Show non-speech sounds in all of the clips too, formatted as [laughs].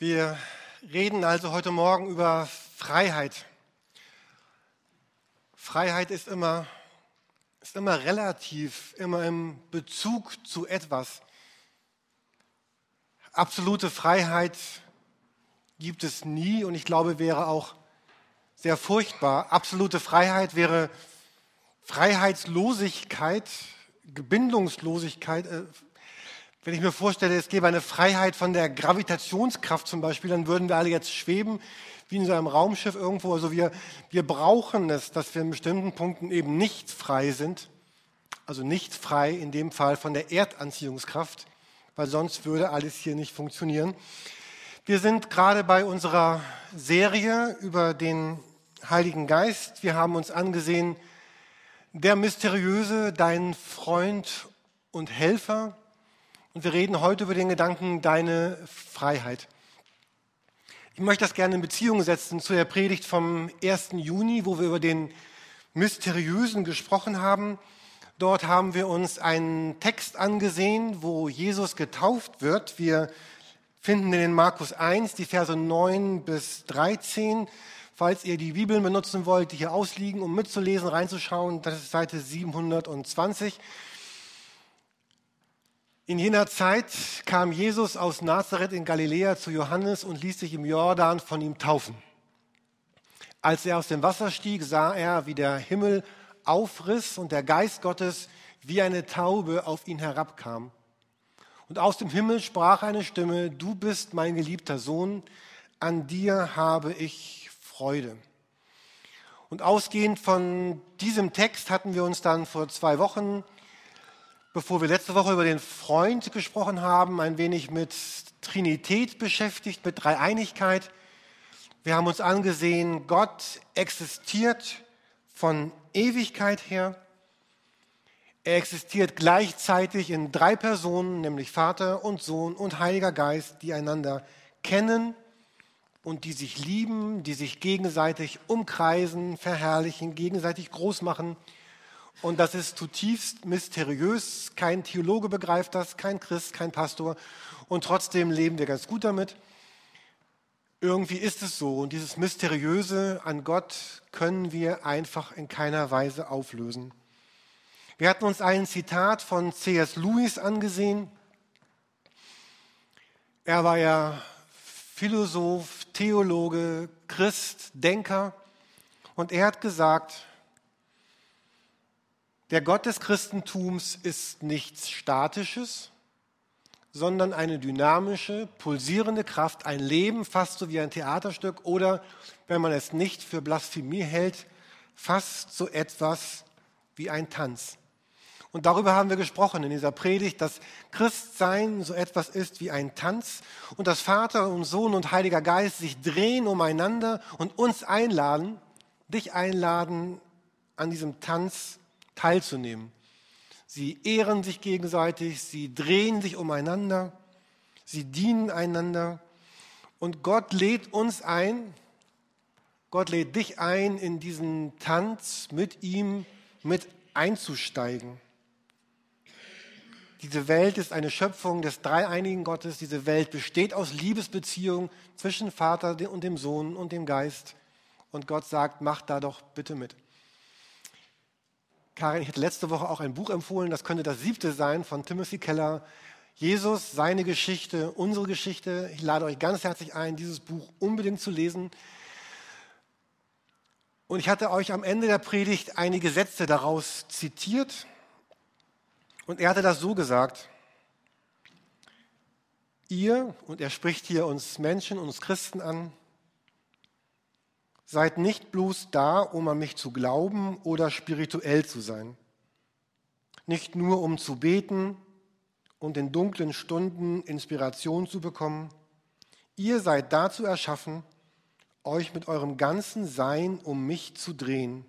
Wir reden also heute Morgen über Freiheit. Freiheit ist immer, ist immer relativ, immer im Bezug zu etwas. Absolute Freiheit gibt es nie und ich glaube, wäre auch sehr furchtbar. Absolute Freiheit wäre Freiheitslosigkeit, Gebindungslosigkeit, äh, wenn ich mir vorstelle, es gäbe eine Freiheit von der Gravitationskraft zum Beispiel, dann würden wir alle jetzt schweben wie in so einem Raumschiff irgendwo. Also wir, wir brauchen es, dass wir in bestimmten Punkten eben nicht frei sind. Also nicht frei in dem Fall von der Erdanziehungskraft, weil sonst würde alles hier nicht funktionieren. Wir sind gerade bei unserer Serie über den Heiligen Geist. Wir haben uns angesehen, der mysteriöse, dein Freund und Helfer. Und wir reden heute über den Gedanken deine Freiheit. Ich möchte das gerne in Beziehung setzen zu der Predigt vom 1. Juni, wo wir über den Mysteriösen gesprochen haben. Dort haben wir uns einen Text angesehen, wo Jesus getauft wird. Wir finden in Markus 1 die Verse 9 bis 13. Falls ihr die Bibeln benutzen wollt, die hier ausliegen, um mitzulesen, reinzuschauen, das ist Seite 720. In jener Zeit kam Jesus aus Nazareth in Galiläa zu Johannes und ließ sich im Jordan von ihm taufen. Als er aus dem Wasser stieg, sah er, wie der Himmel aufriss und der Geist Gottes wie eine Taube auf ihn herabkam. Und aus dem Himmel sprach eine Stimme, du bist mein geliebter Sohn, an dir habe ich Freude. Und ausgehend von diesem Text hatten wir uns dann vor zwei Wochen bevor wir letzte Woche über den Freund gesprochen haben, ein wenig mit Trinität beschäftigt, mit Dreieinigkeit. Wir haben uns angesehen, Gott existiert von Ewigkeit her. Er existiert gleichzeitig in drei Personen, nämlich Vater und Sohn und Heiliger Geist, die einander kennen und die sich lieben, die sich gegenseitig umkreisen, verherrlichen, gegenseitig groß machen und das ist zutiefst mysteriös. Kein Theologe begreift das, kein Christ, kein Pastor. Und trotzdem leben wir ganz gut damit. Irgendwie ist es so. Und dieses Mysteriöse an Gott können wir einfach in keiner Weise auflösen. Wir hatten uns ein Zitat von C.S. Lewis angesehen. Er war ja Philosoph, Theologe, Christ, Denker. Und er hat gesagt, der Gott des Christentums ist nichts Statisches, sondern eine dynamische, pulsierende Kraft, ein Leben, fast so wie ein Theaterstück oder, wenn man es nicht für Blasphemie hält, fast so etwas wie ein Tanz. Und darüber haben wir gesprochen in dieser Predigt, dass Christsein so etwas ist wie ein Tanz und dass Vater und Sohn und Heiliger Geist sich drehen umeinander und uns einladen, dich einladen, an diesem Tanz teilzunehmen. Sie ehren sich gegenseitig, sie drehen sich umeinander, sie dienen einander. Und Gott lädt uns ein, Gott lädt dich ein, in diesen Tanz mit ihm mit einzusteigen. Diese Welt ist eine Schöpfung des dreieinigen Gottes. Diese Welt besteht aus Liebesbeziehungen zwischen Vater und dem Sohn und dem Geist. Und Gott sagt, mach da doch bitte mit. Karin, ich hatte letzte Woche auch ein Buch empfohlen, das könnte das siebte sein von Timothy Keller. Jesus, seine Geschichte, unsere Geschichte. Ich lade euch ganz herzlich ein, dieses Buch unbedingt zu lesen. Und ich hatte euch am Ende der Predigt einige Sätze daraus zitiert. Und er hatte das so gesagt. Ihr, und er spricht hier uns Menschen, uns Christen an, Seid nicht bloß da, um an mich zu glauben oder spirituell zu sein. Nicht nur um zu beten und in dunklen Stunden Inspiration zu bekommen. Ihr seid dazu erschaffen, euch mit eurem ganzen Sein um mich zu drehen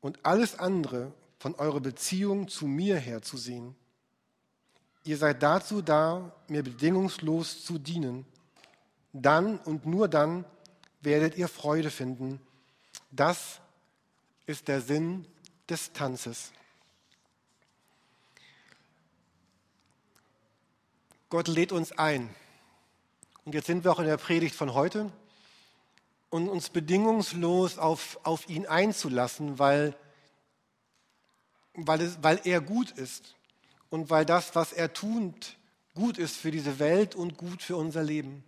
und alles andere von eurer Beziehung zu mir her zu sehen. Ihr seid dazu da, mir bedingungslos zu dienen. Dann und nur dann, werdet ihr Freude finden. Das ist der Sinn des Tanzes. Gott lädt uns ein, Und jetzt sind wir auch in der Predigt von heute und uns bedingungslos auf, auf ihn einzulassen, weil, weil, es, weil er gut ist und weil das, was er tut, gut ist für diese Welt und gut für unser Leben.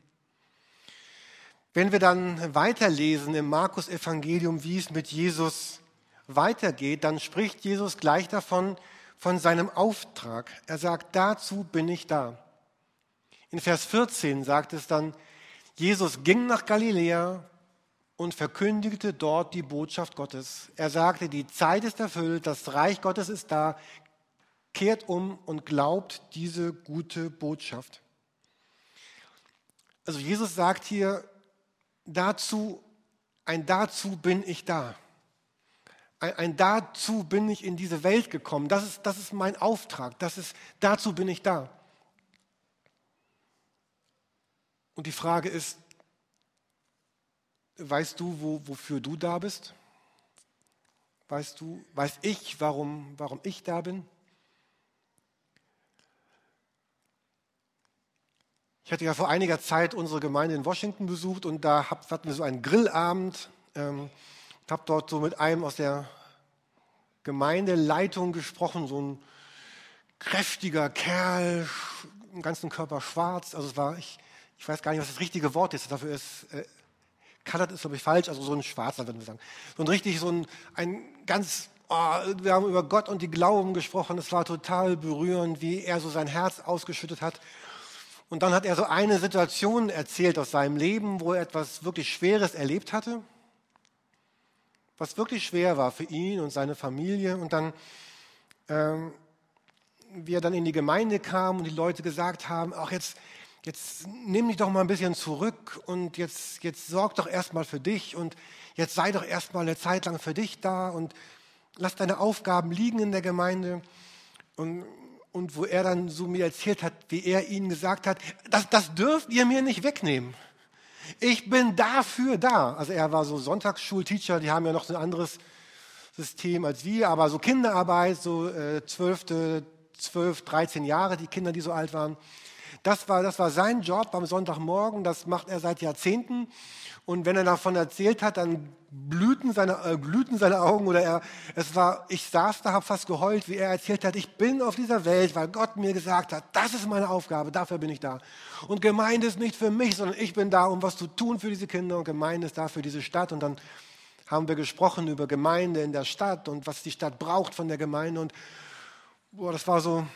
Wenn wir dann weiterlesen im Markus Evangelium, wie es mit Jesus weitergeht, dann spricht Jesus gleich davon, von seinem Auftrag. Er sagt, dazu bin ich da. In Vers 14 sagt es dann, Jesus ging nach Galiläa und verkündigte dort die Botschaft Gottes. Er sagte, die Zeit ist erfüllt, das Reich Gottes ist da, kehrt um und glaubt diese gute Botschaft. Also Jesus sagt hier, dazu, ein dazu bin ich da. Ein, ein, dazu bin ich in diese Welt gekommen. Das ist, das ist mein Auftrag. Das ist, dazu bin ich da. Und die Frage ist, weißt du, wo, wofür du da bist? Weißt du, weiß ich, warum, warum ich da bin? Ich hatte ja vor einiger Zeit unsere Gemeinde in Washington besucht und da hatten wir so einen Grillabend. Ähm, habe dort so mit einem aus der Gemeindeleitung gesprochen, so ein kräftiger Kerl, im ganzen Körper schwarz. Also es war, ich, ich weiß gar nicht, was das richtige Wort ist. Dafür ist, äh, colored ist, glaube ich, falsch, also so ein schwarzer, würden wir sagen. So ein richtig, so ein, ein ganz, oh, wir haben über Gott und die Glauben gesprochen. Es war total berührend, wie er so sein Herz ausgeschüttet hat. Und dann hat er so eine Situation erzählt aus seinem Leben, wo er etwas wirklich Schweres erlebt hatte was wirklich schwer war für ihn und seine Familie. Und dann, ähm, wie er dann in die Gemeinde kam und die Leute gesagt haben, ach jetzt, jetzt nimm dich doch mal ein bisschen zurück und jetzt, jetzt sorg doch erstmal für dich und jetzt sei doch erstmal eine Zeit lang für dich da und lass deine Aufgaben liegen in der Gemeinde. Und, und wo er dann so mir erzählt hat, wie er ihnen gesagt hat, das, das dürft ihr mir nicht wegnehmen. Ich bin dafür da. Also er war so Sonntagsschulteacher, die haben ja noch so ein anderes System als wir, aber so Kinderarbeit, so äh, 12, 12, 13 Jahre, die Kinder, die so alt waren. Das war, das war sein Job am Sonntagmorgen, das macht er seit Jahrzehnten. Und wenn er davon erzählt hat, dann blühten seine, äh, glühten seine Augen oder er, es war, ich saß da, habe fast geheult, wie er erzählt hat, ich bin auf dieser Welt, weil Gott mir gesagt hat, das ist meine Aufgabe, dafür bin ich da. Und Gemeinde ist nicht für mich, sondern ich bin da, um was zu tun für diese Kinder und Gemeinde ist da für diese Stadt. Und dann haben wir gesprochen über Gemeinde in der Stadt und was die Stadt braucht von der Gemeinde. Und boah, das war so,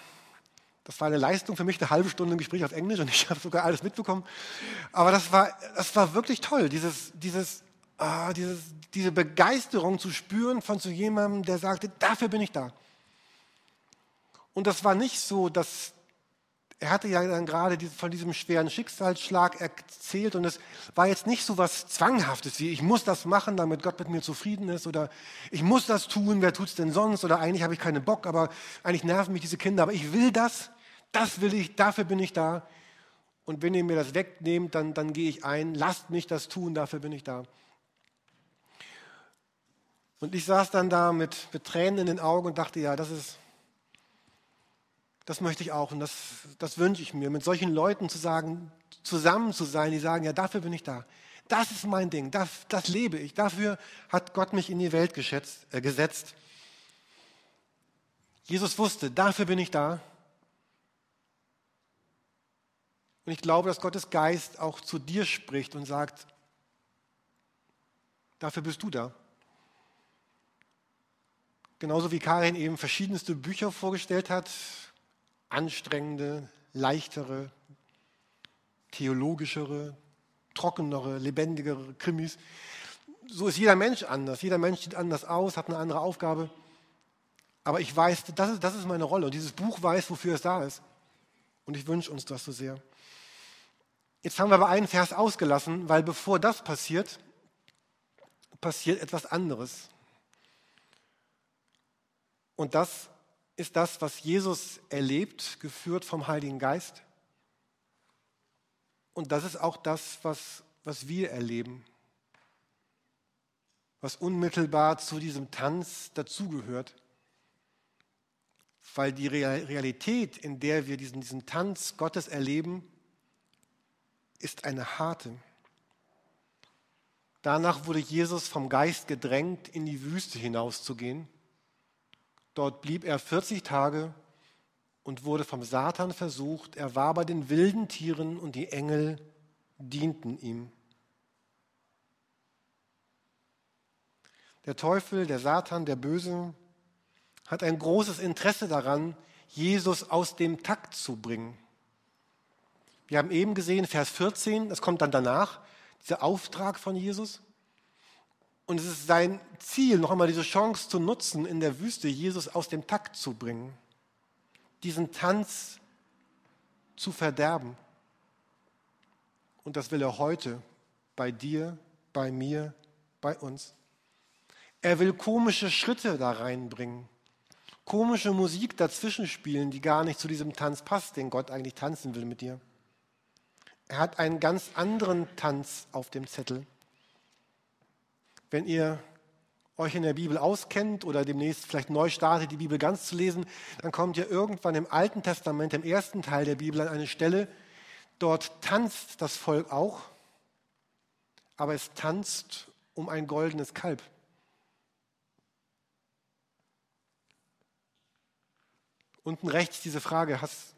das war eine Leistung für mich, eine halbe Stunde Gespräch auf Englisch und [laughs] ich habe sogar alles mitbekommen. Aber das war, das war wirklich toll, dieses, dieses, ah, dieses, diese Begeisterung zu spüren von so jemandem, der sagte, dafür bin ich da. Und das war nicht so, dass er hatte ja dann gerade von diesem schweren Schicksalsschlag erzählt und es war jetzt nicht so was Zwanghaftes wie, ich muss das machen, damit Gott mit mir zufrieden ist oder ich muss das tun, wer tut es denn sonst oder eigentlich habe ich keinen Bock, aber eigentlich nerven mich diese Kinder, aber ich will das, das will ich, dafür bin ich da. Und wenn ihr mir das wegnehmt, dann, dann gehe ich ein, lasst mich das tun, dafür bin ich da. Und ich saß dann da mit, mit Tränen in den Augen und dachte, ja, das ist, das möchte ich auch und das, das wünsche ich mir, mit solchen Leuten zu sagen, zusammen zu sein, die sagen, ja, dafür bin ich da. Das ist mein Ding, das, das lebe ich. Dafür hat Gott mich in die Welt geschätzt, äh, gesetzt. Jesus wusste, dafür bin ich da. Und ich glaube, dass Gottes Geist auch zu dir spricht und sagt, dafür bist du da. Genauso wie Karin eben verschiedenste Bücher vorgestellt hat, anstrengende, leichtere, theologischere, trockenere, lebendigere Krimis. So ist jeder Mensch anders. Jeder Mensch sieht anders aus, hat eine andere Aufgabe. Aber ich weiß, das ist, das ist meine Rolle. Und dieses Buch weiß, wofür es da ist. Und ich wünsche uns das so sehr. Jetzt haben wir aber einen Vers ausgelassen, weil bevor das passiert, passiert etwas anderes. Und das ist das, was Jesus erlebt, geführt vom Heiligen Geist. Und das ist auch das, was, was wir erleben, was unmittelbar zu diesem Tanz dazugehört. Weil die Realität, in der wir diesen, diesen Tanz Gottes erleben, ist eine harte. Danach wurde Jesus vom Geist gedrängt, in die Wüste hinauszugehen. Dort blieb er 40 Tage und wurde vom Satan versucht. Er war bei den wilden Tieren und die Engel dienten ihm. Der Teufel, der Satan, der Böse hat ein großes Interesse daran, Jesus aus dem Takt zu bringen. Wir haben eben gesehen, Vers 14, das kommt dann danach, dieser Auftrag von Jesus. Und es ist sein Ziel, noch einmal diese Chance zu nutzen, in der Wüste Jesus aus dem Takt zu bringen, diesen Tanz zu verderben. Und das will er heute bei dir, bei mir, bei uns. Er will komische Schritte da reinbringen, komische Musik dazwischen spielen, die gar nicht zu diesem Tanz passt, den Gott eigentlich tanzen will mit dir. Er hat einen ganz anderen Tanz auf dem Zettel. Wenn ihr euch in der Bibel auskennt oder demnächst vielleicht neu startet, die Bibel ganz zu lesen, dann kommt ihr irgendwann im Alten Testament, im ersten Teil der Bibel, an eine Stelle, dort tanzt das Volk auch, aber es tanzt um ein goldenes Kalb. Unten rechts diese Frage, hast,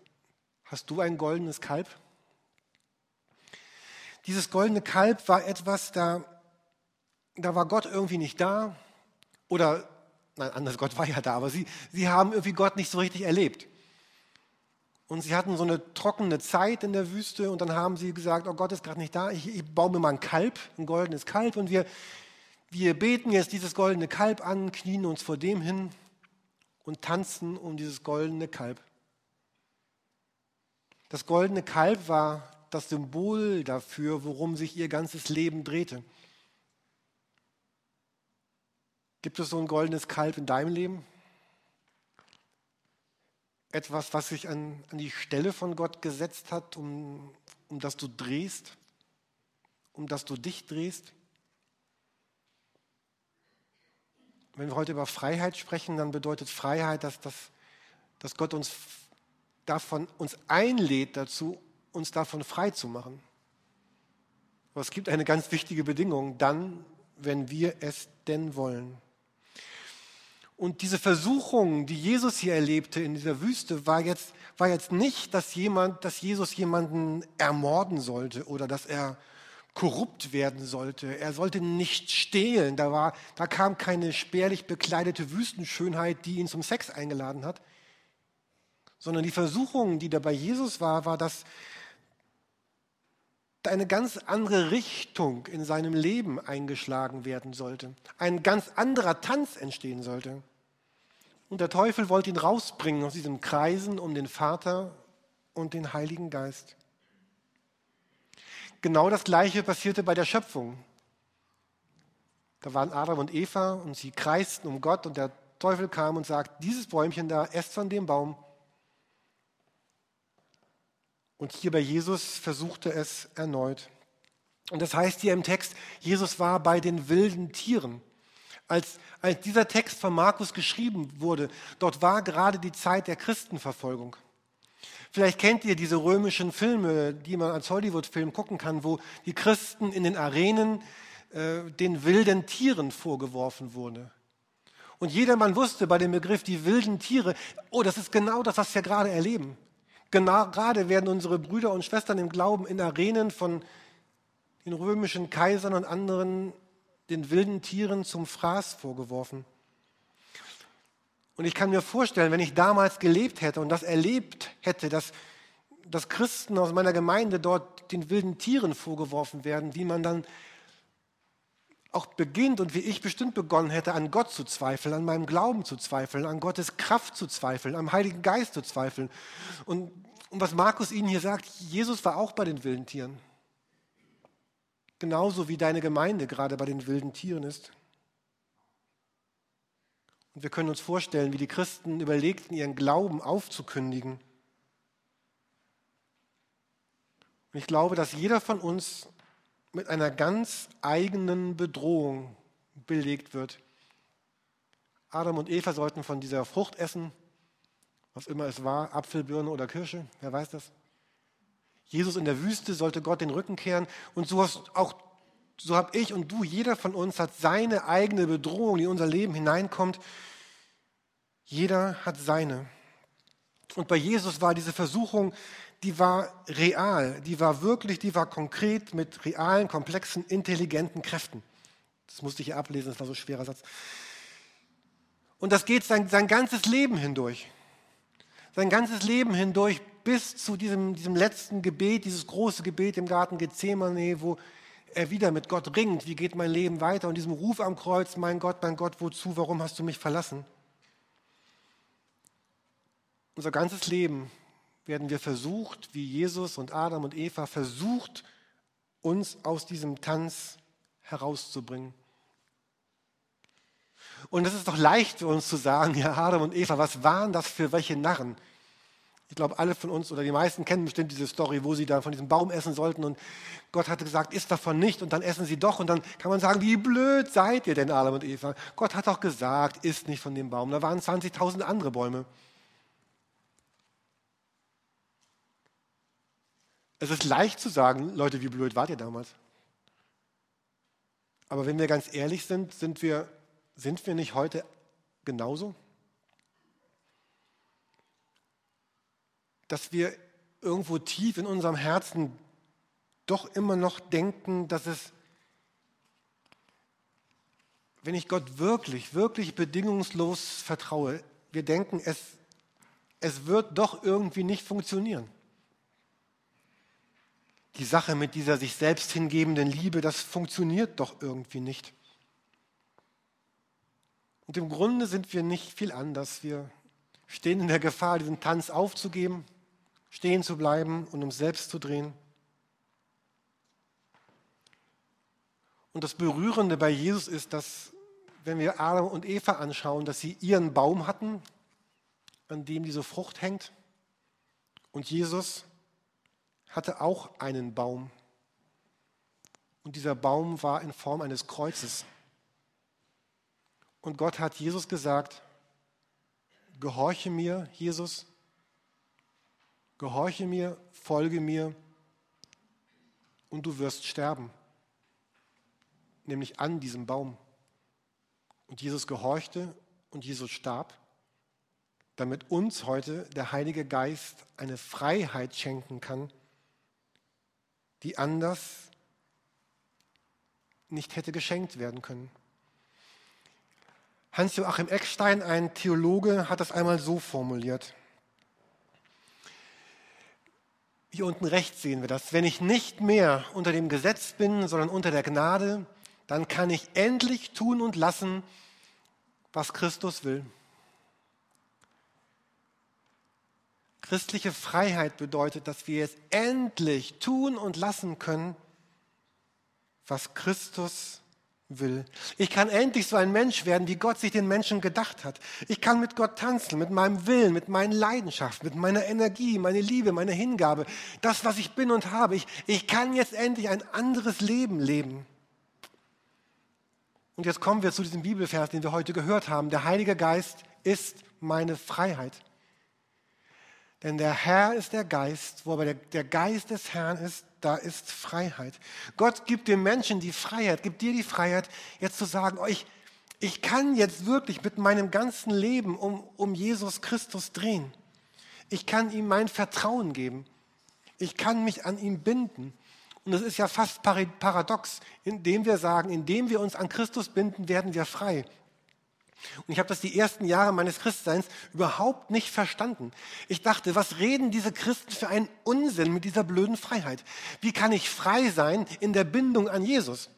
hast du ein goldenes Kalb? Dieses goldene Kalb war etwas, da, da war Gott irgendwie nicht da. Oder, nein, anders, Gott war ja da, aber sie, sie haben irgendwie Gott nicht so richtig erlebt. Und sie hatten so eine trockene Zeit in der Wüste und dann haben sie gesagt, oh Gott ist gerade nicht da, ich, ich baue mir mal ein Kalb, ein goldenes Kalb und wir, wir beten jetzt dieses goldene Kalb an, knien uns vor dem hin und tanzen um dieses goldene Kalb. Das goldene Kalb war das Symbol dafür, worum sich ihr ganzes Leben drehte. Gibt es so ein goldenes Kalb in deinem Leben? Etwas, was sich an, an die Stelle von Gott gesetzt hat, um, um das du drehst, um das du dich drehst? Wenn wir heute über Freiheit sprechen, dann bedeutet Freiheit, dass, dass, dass Gott uns davon uns einlädt dazu, uns davon frei zu machen. Aber es gibt eine ganz wichtige Bedingung, dann, wenn wir es denn wollen. Und diese Versuchung, die Jesus hier erlebte in dieser Wüste, war jetzt, war jetzt nicht, dass, jemand, dass Jesus jemanden ermorden sollte oder dass er korrupt werden sollte. Er sollte nicht stehlen. Da, war, da kam keine spärlich bekleidete Wüstenschönheit, die ihn zum Sex eingeladen hat. Sondern die Versuchung, die da bei Jesus war, war, dass, eine ganz andere Richtung in seinem Leben eingeschlagen werden sollte. Ein ganz anderer Tanz entstehen sollte. Und der Teufel wollte ihn rausbringen aus diesen Kreisen um den Vater und den Heiligen Geist. Genau das Gleiche passierte bei der Schöpfung. Da waren Adam und Eva und sie kreisten um Gott und der Teufel kam und sagt, dieses Bäumchen da, esst von dem Baum und hier bei Jesus versuchte es erneut. Und das heißt hier im Text, Jesus war bei den wilden Tieren. Als, als dieser Text von Markus geschrieben wurde, dort war gerade die Zeit der Christenverfolgung. Vielleicht kennt ihr diese römischen Filme, die man als Hollywood-Film gucken kann, wo die Christen in den Arenen äh, den wilden Tieren vorgeworfen wurden. Und jedermann wusste bei dem Begriff die wilden Tiere, oh, das ist genau das, was wir gerade erleben. Gerade werden unsere Brüder und Schwestern im Glauben in Arenen von den römischen Kaisern und anderen den wilden Tieren zum Fraß vorgeworfen. Und ich kann mir vorstellen, wenn ich damals gelebt hätte und das erlebt hätte, dass, dass Christen aus meiner Gemeinde dort den wilden Tieren vorgeworfen werden, wie man dann auch beginnt und wie ich bestimmt begonnen hätte, an Gott zu zweifeln, an meinem Glauben zu zweifeln, an Gottes Kraft zu zweifeln, am Heiligen Geist zu zweifeln. Und, und was Markus Ihnen hier sagt, Jesus war auch bei den wilden Tieren. Genauso wie deine Gemeinde gerade bei den wilden Tieren ist. Und wir können uns vorstellen, wie die Christen überlegten, ihren Glauben aufzukündigen. Und ich glaube, dass jeder von uns mit einer ganz eigenen Bedrohung belegt wird. Adam und Eva sollten von dieser Frucht essen, was immer es war, Apfel, Birne oder Kirsche, wer weiß das. Jesus in der Wüste sollte Gott den Rücken kehren. Und so hast auch, so habe ich und du, jeder von uns hat seine eigene Bedrohung, die in unser Leben hineinkommt. Jeder hat seine. Und bei Jesus war diese Versuchung, die war real, die war wirklich, die war konkret mit realen, komplexen, intelligenten Kräften. Das musste ich hier ablesen, das war so ein schwerer Satz. Und das geht sein, sein ganzes Leben hindurch. Sein ganzes Leben hindurch bis zu diesem, diesem letzten Gebet, dieses große Gebet im Garten Gethsemane, wo er wieder mit Gott ringt, wie geht mein Leben weiter und diesem Ruf am Kreuz, mein Gott, mein Gott, wozu, warum hast du mich verlassen? Unser ganzes Leben werden wir versucht, wie Jesus und Adam und Eva versucht, uns aus diesem Tanz herauszubringen. Und es ist doch leicht für uns zu sagen, [laughs] ja, Adam und Eva, was waren das für welche Narren? Ich glaube, alle von uns oder die meisten kennen bestimmt diese Story, wo sie da von diesem Baum essen sollten und Gott hatte gesagt, isst davon nicht und dann essen sie doch und dann kann man sagen, wie blöd seid ihr denn, Adam und Eva? Gott hat doch gesagt, isst nicht von dem Baum. Da waren 20.000 andere Bäume. Es ist leicht zu sagen, Leute, wie blöd wart ihr damals? Aber wenn wir ganz ehrlich sind, sind wir, sind wir nicht heute genauso? Dass wir irgendwo tief in unserem Herzen doch immer noch denken, dass es, wenn ich Gott wirklich, wirklich bedingungslos vertraue, wir denken, es, es wird doch irgendwie nicht funktionieren die Sache mit dieser sich selbst hingebenden Liebe, das funktioniert doch irgendwie nicht. Und im Grunde sind wir nicht viel anders. Wir stehen in der Gefahr, diesen Tanz aufzugeben, stehen zu bleiben und uns selbst zu drehen. Und das Berührende bei Jesus ist, dass, wenn wir Adam und Eva anschauen, dass sie ihren Baum hatten, an dem diese Frucht hängt, und Jesus hatte auch einen Baum. Und dieser Baum war in Form eines Kreuzes. Und Gott hat Jesus gesagt, gehorche mir, Jesus, gehorche mir, folge mir und du wirst sterben, nämlich an diesem Baum. Und Jesus gehorchte und Jesus starb, damit uns heute der Heilige Geist eine Freiheit schenken kann, die anders nicht hätte geschenkt werden können. Hans-Joachim Eckstein, ein Theologe, hat das einmal so formuliert. Hier unten rechts sehen wir das. Wenn ich nicht mehr unter dem Gesetz bin, sondern unter der Gnade, dann kann ich endlich tun und lassen, was Christus will. Christliche Freiheit bedeutet, dass wir es endlich tun und lassen können, was Christus will. Ich kann endlich so ein Mensch werden, wie Gott sich den Menschen gedacht hat. Ich kann mit Gott tanzen, mit meinem Willen, mit meinen Leidenschaften, mit meiner Energie, meine Liebe, meine Hingabe, das, was ich bin und habe. Ich, ich kann jetzt endlich ein anderes Leben leben. Und jetzt kommen wir zu diesem Bibelvers, den wir heute gehört haben. Der Heilige Geist ist meine Freiheit. Denn der Herr ist der Geist, wo aber der, Geist des Herrn ist, da ist Freiheit. Gott gibt dem Menschen die Freiheit, gibt dir die Freiheit, jetzt zu sagen, oh, ich, ich kann jetzt wirklich mit meinem ganzen Leben um, um Jesus Christus drehen. Ich kann ihm mein Vertrauen geben. Ich kann mich an ihm binden. Und es ist ja fast paradox, indem wir sagen, indem wir uns an Christus binden, werden wir frei. Und ich habe das die ersten Jahre meines Christseins überhaupt nicht verstanden. Ich dachte, was reden diese Christen für einen Unsinn mit dieser blöden Freiheit? Wie kann ich frei sein in der Bindung an Jesus?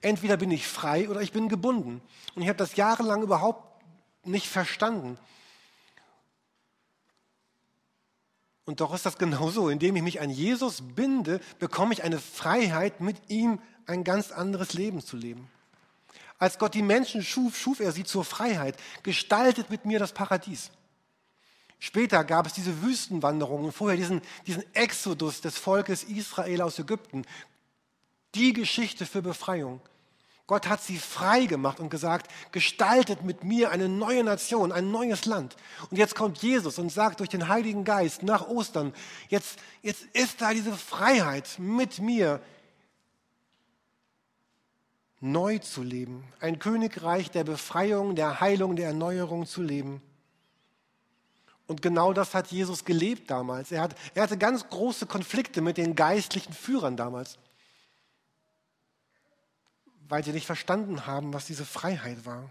Entweder bin ich frei oder ich bin gebunden. Und ich habe das jahrelang überhaupt nicht verstanden. Und doch ist das genauso. Indem ich mich an Jesus binde, bekomme ich eine Freiheit, mit ihm ein ganz anderes Leben zu leben. Als Gott die Menschen schuf, schuf er sie zur Freiheit, gestaltet mit mir das Paradies. Später gab es diese Wüstenwanderungen, vorher diesen, diesen Exodus des Volkes Israel aus Ägypten. Die Geschichte für Befreiung. Gott hat sie frei gemacht und gesagt, gestaltet mit mir eine neue Nation, ein neues Land. Und jetzt kommt Jesus und sagt durch den Heiligen Geist nach Ostern, jetzt, jetzt ist da diese Freiheit mit mir neu zu leben. Ein Königreich der Befreiung, der Heilung, der Erneuerung zu leben. Und genau das hat Jesus gelebt damals. Er, hat, er hatte ganz große Konflikte mit den geistlichen Führern damals weil sie nicht verstanden haben, was diese Freiheit war.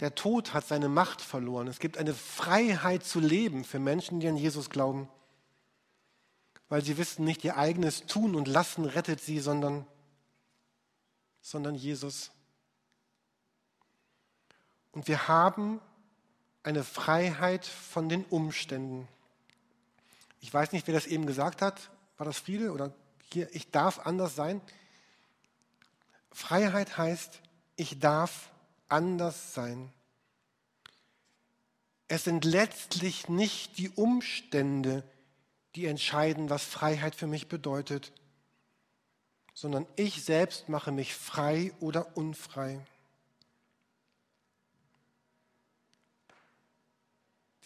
Der Tod hat seine Macht verloren. Es gibt eine Freiheit zu leben für Menschen, die an Jesus glauben, weil sie wissen, nicht ihr eigenes Tun und Lassen rettet sie, sondern, sondern Jesus. Und wir haben eine Freiheit von den Umständen. Ich weiß nicht, wer das eben gesagt hat. War das Friede oder hier, ich darf anders sein. Freiheit heißt, ich darf anders sein. Es sind letztlich nicht die Umstände, die entscheiden, was Freiheit für mich bedeutet, sondern ich selbst mache mich frei oder unfrei.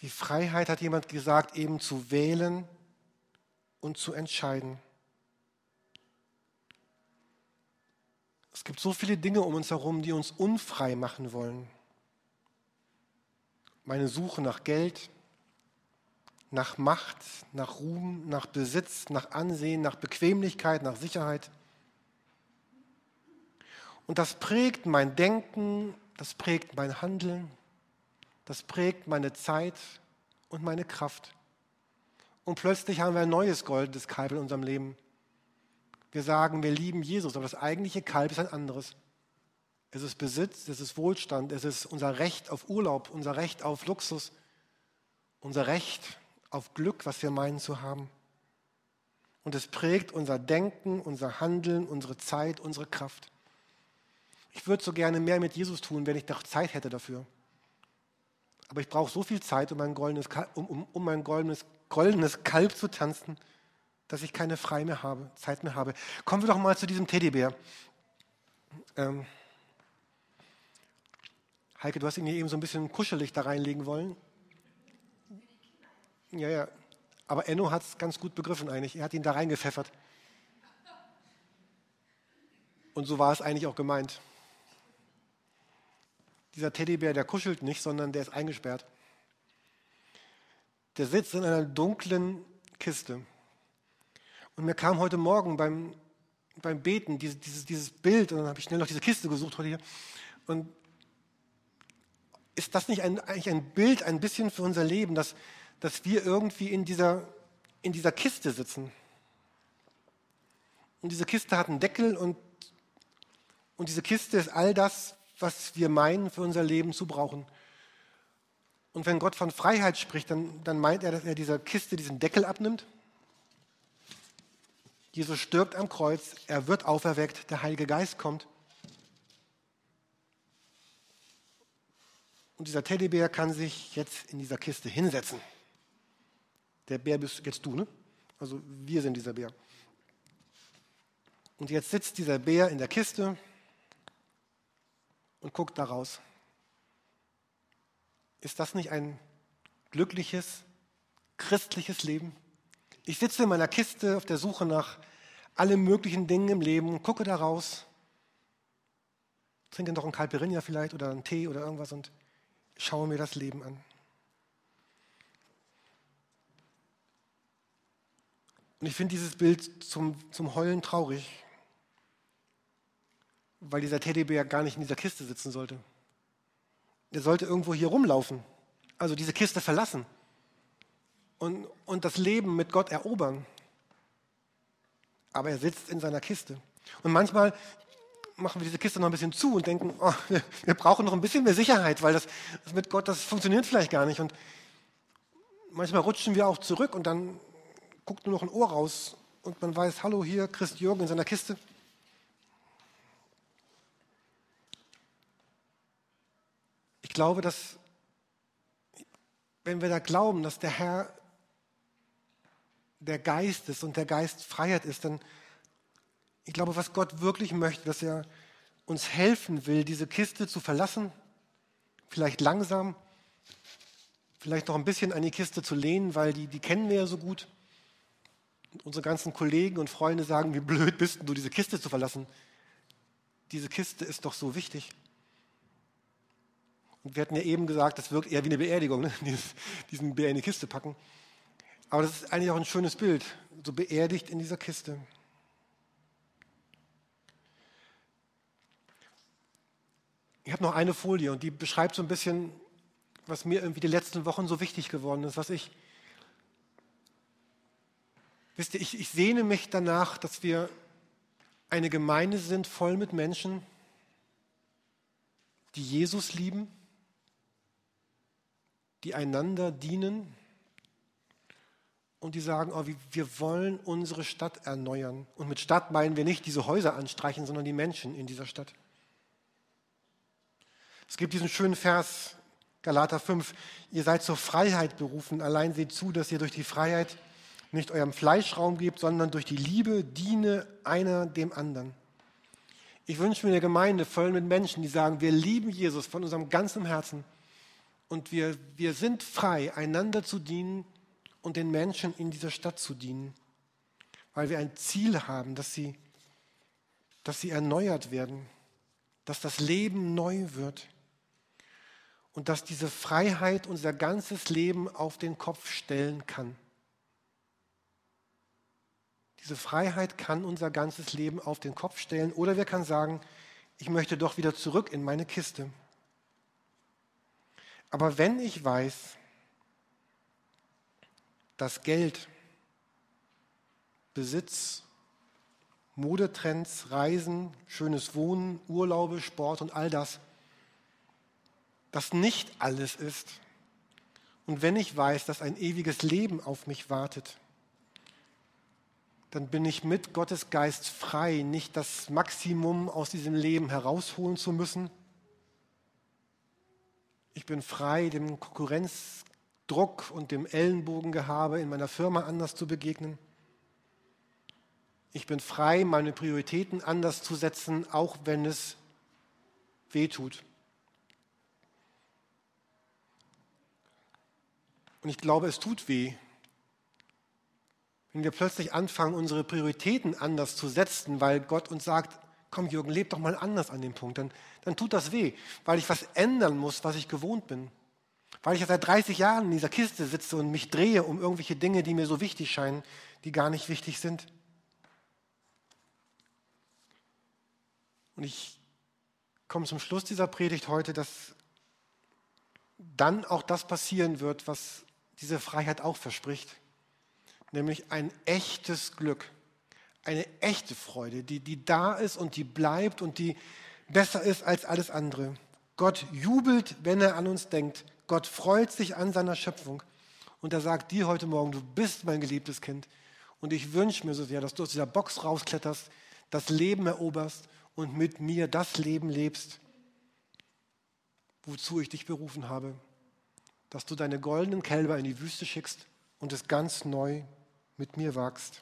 Die Freiheit, hat jemand gesagt, eben zu wählen und zu entscheiden. Es gibt so viele Dinge um uns herum, die uns unfrei machen wollen. Meine Suche nach Geld, nach Macht, nach Ruhm, nach Besitz, nach Ansehen, nach Bequemlichkeit, nach Sicherheit. Und das prägt mein Denken, das prägt mein Handeln, das prägt meine Zeit und meine Kraft. Und plötzlich haben wir ein neues goldenes Kalb in unserem Leben. Wir sagen, wir lieben Jesus, aber das eigentliche Kalb ist ein anderes. Es ist Besitz, es ist Wohlstand, es ist unser Recht auf Urlaub, unser Recht auf Luxus, unser Recht auf Glück, was wir meinen zu haben. Und es prägt unser Denken, unser Handeln, unsere Zeit, unsere Kraft. Ich würde so gerne mehr mit Jesus tun, wenn ich doch Zeit hätte dafür. Aber ich brauche so viel Zeit, um mein goldenes, um, um, um mein goldenes, goldenes Kalb zu tanzen dass ich keine frei mehr habe, Zeit mehr habe. Kommen wir doch mal zu diesem Teddybär. Ähm, Heike, du hast ihn hier eben so ein bisschen kuschelig da reinlegen wollen. Ja, ja. Aber Enno hat es ganz gut begriffen eigentlich. Er hat ihn da reingepfeffert. Und so war es eigentlich auch gemeint. Dieser Teddybär, der kuschelt nicht, sondern der ist eingesperrt. Der sitzt in einer dunklen Kiste. Und mir kam heute Morgen beim, beim Beten dieses, dieses, dieses Bild, und dann habe ich schnell noch diese Kiste gesucht heute hier. Und ist das nicht ein, eigentlich ein Bild ein bisschen für unser Leben, dass, dass wir irgendwie in dieser, in dieser Kiste sitzen? Und diese Kiste hat einen Deckel und, und diese Kiste ist all das, was wir meinen, für unser Leben zu brauchen. Und wenn Gott von Freiheit spricht, dann, dann meint er, dass er dieser Kiste diesen Deckel abnimmt Jesus stirbt am Kreuz, er wird auferweckt, der Heilige Geist kommt. Und dieser Teddybär kann sich jetzt in dieser Kiste hinsetzen. Der Bär bist jetzt du, ne? Also wir sind dieser Bär. Und jetzt sitzt dieser Bär in der Kiste und guckt da raus. Ist das nicht ein glückliches, christliches Leben? Ich sitze in meiner Kiste auf der Suche nach allen möglichen Dingen im Leben und gucke da raus, trinke noch einen Calperinia vielleicht oder einen Tee oder irgendwas und schaue mir das Leben an. Und ich finde dieses Bild zum, zum Heulen traurig, weil dieser Teddybär gar nicht in dieser Kiste sitzen sollte. Er sollte irgendwo hier rumlaufen, also diese Kiste verlassen und, und das Leben mit Gott erobern. Aber er sitzt in seiner Kiste. Und manchmal machen wir diese Kiste noch ein bisschen zu und denken, oh, wir, wir, brauchen noch ein bisschen mehr Sicherheit, weil das, das mit Gott, das funktioniert vielleicht gar nicht. Und manchmal rutschen wir auch zurück und dann guckt nur noch ein Ohr raus und man weiß, hallo hier, Christ Jürgen in seiner Kiste. Ich glaube, dass wenn wir da glauben, dass der Herr der Geist ist und der Geist Freiheit ist, dann Ich glaube, was Gott wirklich möchte, dass er uns helfen will, diese Kiste zu verlassen, vielleicht langsam, vielleicht noch ein bisschen an die Kiste zu lehnen, weil die, die kennen wir ja so gut. Unsere ganzen Kollegen und Freunde sagen, wie blöd bist du, diese Kiste zu verlassen. Diese Kiste ist doch so wichtig. Und wir hatten ja eben gesagt, das wirkt eher wie eine Beerdigung, ne? [laughs] diesen Bär in die Kiste packen. Aber das ist eigentlich auch ein schönes Bild, so beerdigt in dieser Kiste. Ich habe noch eine Folie und die beschreibt so ein bisschen, was mir irgendwie die letzten Wochen so wichtig geworden ist, was ich, wisst ihr, ich, ich sehne mich danach, dass wir eine Gemeinde sind voll mit Menschen, die Jesus lieben, die einander dienen und die sagen, oh, wir wollen unsere Stadt erneuern. Und mit Stadt meinen wir nicht diese Häuser anstreichen, sondern die Menschen in dieser Stadt. Es gibt diesen schönen Vers, Galater 5, ihr seid zur Freiheit berufen, allein seht zu, dass ihr durch die Freiheit nicht eurem Fleisch Raum gebt, sondern durch die Liebe diene einer dem anderen. Ich wünsche mir eine Gemeinde voll mit Menschen, die sagen, wir lieben Jesus von unserem ganzen Herzen und wir, wir sind frei, einander zu dienen und den Menschen in dieser Stadt zu dienen, weil wir ein Ziel haben, dass sie, dass sie erneuert werden, dass das Leben neu wird und dass diese Freiheit unser ganzes Leben auf den Kopf stellen kann. Diese Freiheit kann unser ganzes Leben auf den Kopf stellen oder wir können sagen, ich möchte doch wieder zurück in meine Kiste. Aber wenn ich weiß, dass Geld, Besitz, Modetrends, Reisen, schönes Wohnen, Urlaube, Sport und all das das nicht alles ist. Und wenn ich weiß, dass ein ewiges Leben auf mich wartet, dann bin ich mit Gottes Geist frei, nicht das Maximum aus diesem Leben herausholen zu müssen. Ich bin frei, dem Konkurrenzdruck und dem Ellenbogengehabe in meiner Firma anders zu begegnen. Ich bin frei, meine Prioritäten anders zu setzen, auch wenn es weh tut. Und ich glaube, es tut weh, wenn wir plötzlich anfangen, unsere Prioritäten anders zu setzen, weil Gott uns sagt, komm Jürgen, leb doch mal anders an dem Punkt, dann, dann tut das weh, weil ich was ändern muss, was ich gewohnt bin. Weil ich ja seit 30 Jahren in dieser Kiste sitze und mich drehe um irgendwelche Dinge, die mir so wichtig scheinen, die gar nicht wichtig sind. Und ich komme zum Schluss dieser Predigt heute, dass dann auch das passieren wird, was diese Freiheit auch verspricht, nämlich ein echtes Glück, eine echte Freude, die, die da ist und die bleibt und die besser ist als alles andere. Gott jubelt, wenn er an uns denkt. Gott freut sich an seiner Schöpfung. Und er sagt dir heute Morgen, du bist mein geliebtes Kind. Und ich wünsche mir so sehr, dass du aus dieser Box rauskletterst, das Leben eroberst und mit mir das Leben lebst, wozu ich dich berufen habe dass du deine goldenen Kälber in die Wüste schickst und es ganz neu mit mir wagst.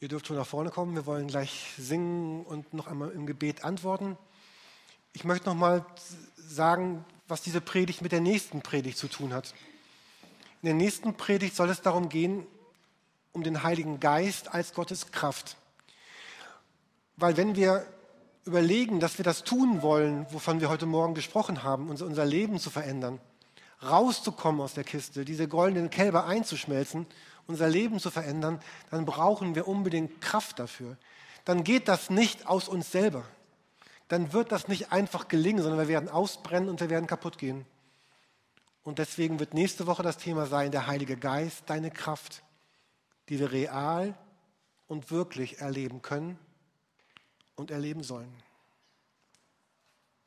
Ihr dürft schon nach vorne kommen. Wir wollen gleich singen und noch einmal im Gebet antworten. Ich möchte noch mal sagen, was diese Predigt mit der nächsten Predigt zu tun hat. In der nächsten Predigt soll es darum gehen, um den Heiligen Geist als Gottes Kraft. Weil wenn wir überlegen, dass wir das tun wollen, wovon wir heute Morgen gesprochen haben, unser, unser Leben zu verändern, rauszukommen aus der Kiste, diese goldenen Kälber einzuschmelzen, unser Leben zu verändern, dann brauchen wir unbedingt Kraft dafür. Dann geht das nicht aus uns selber. Dann wird das nicht einfach gelingen, sondern wir werden ausbrennen und wir werden kaputt gehen. Und deswegen wird nächste Woche das Thema sein, der Heilige Geist, deine Kraft, die wir real und wirklich erleben können und erleben sollen.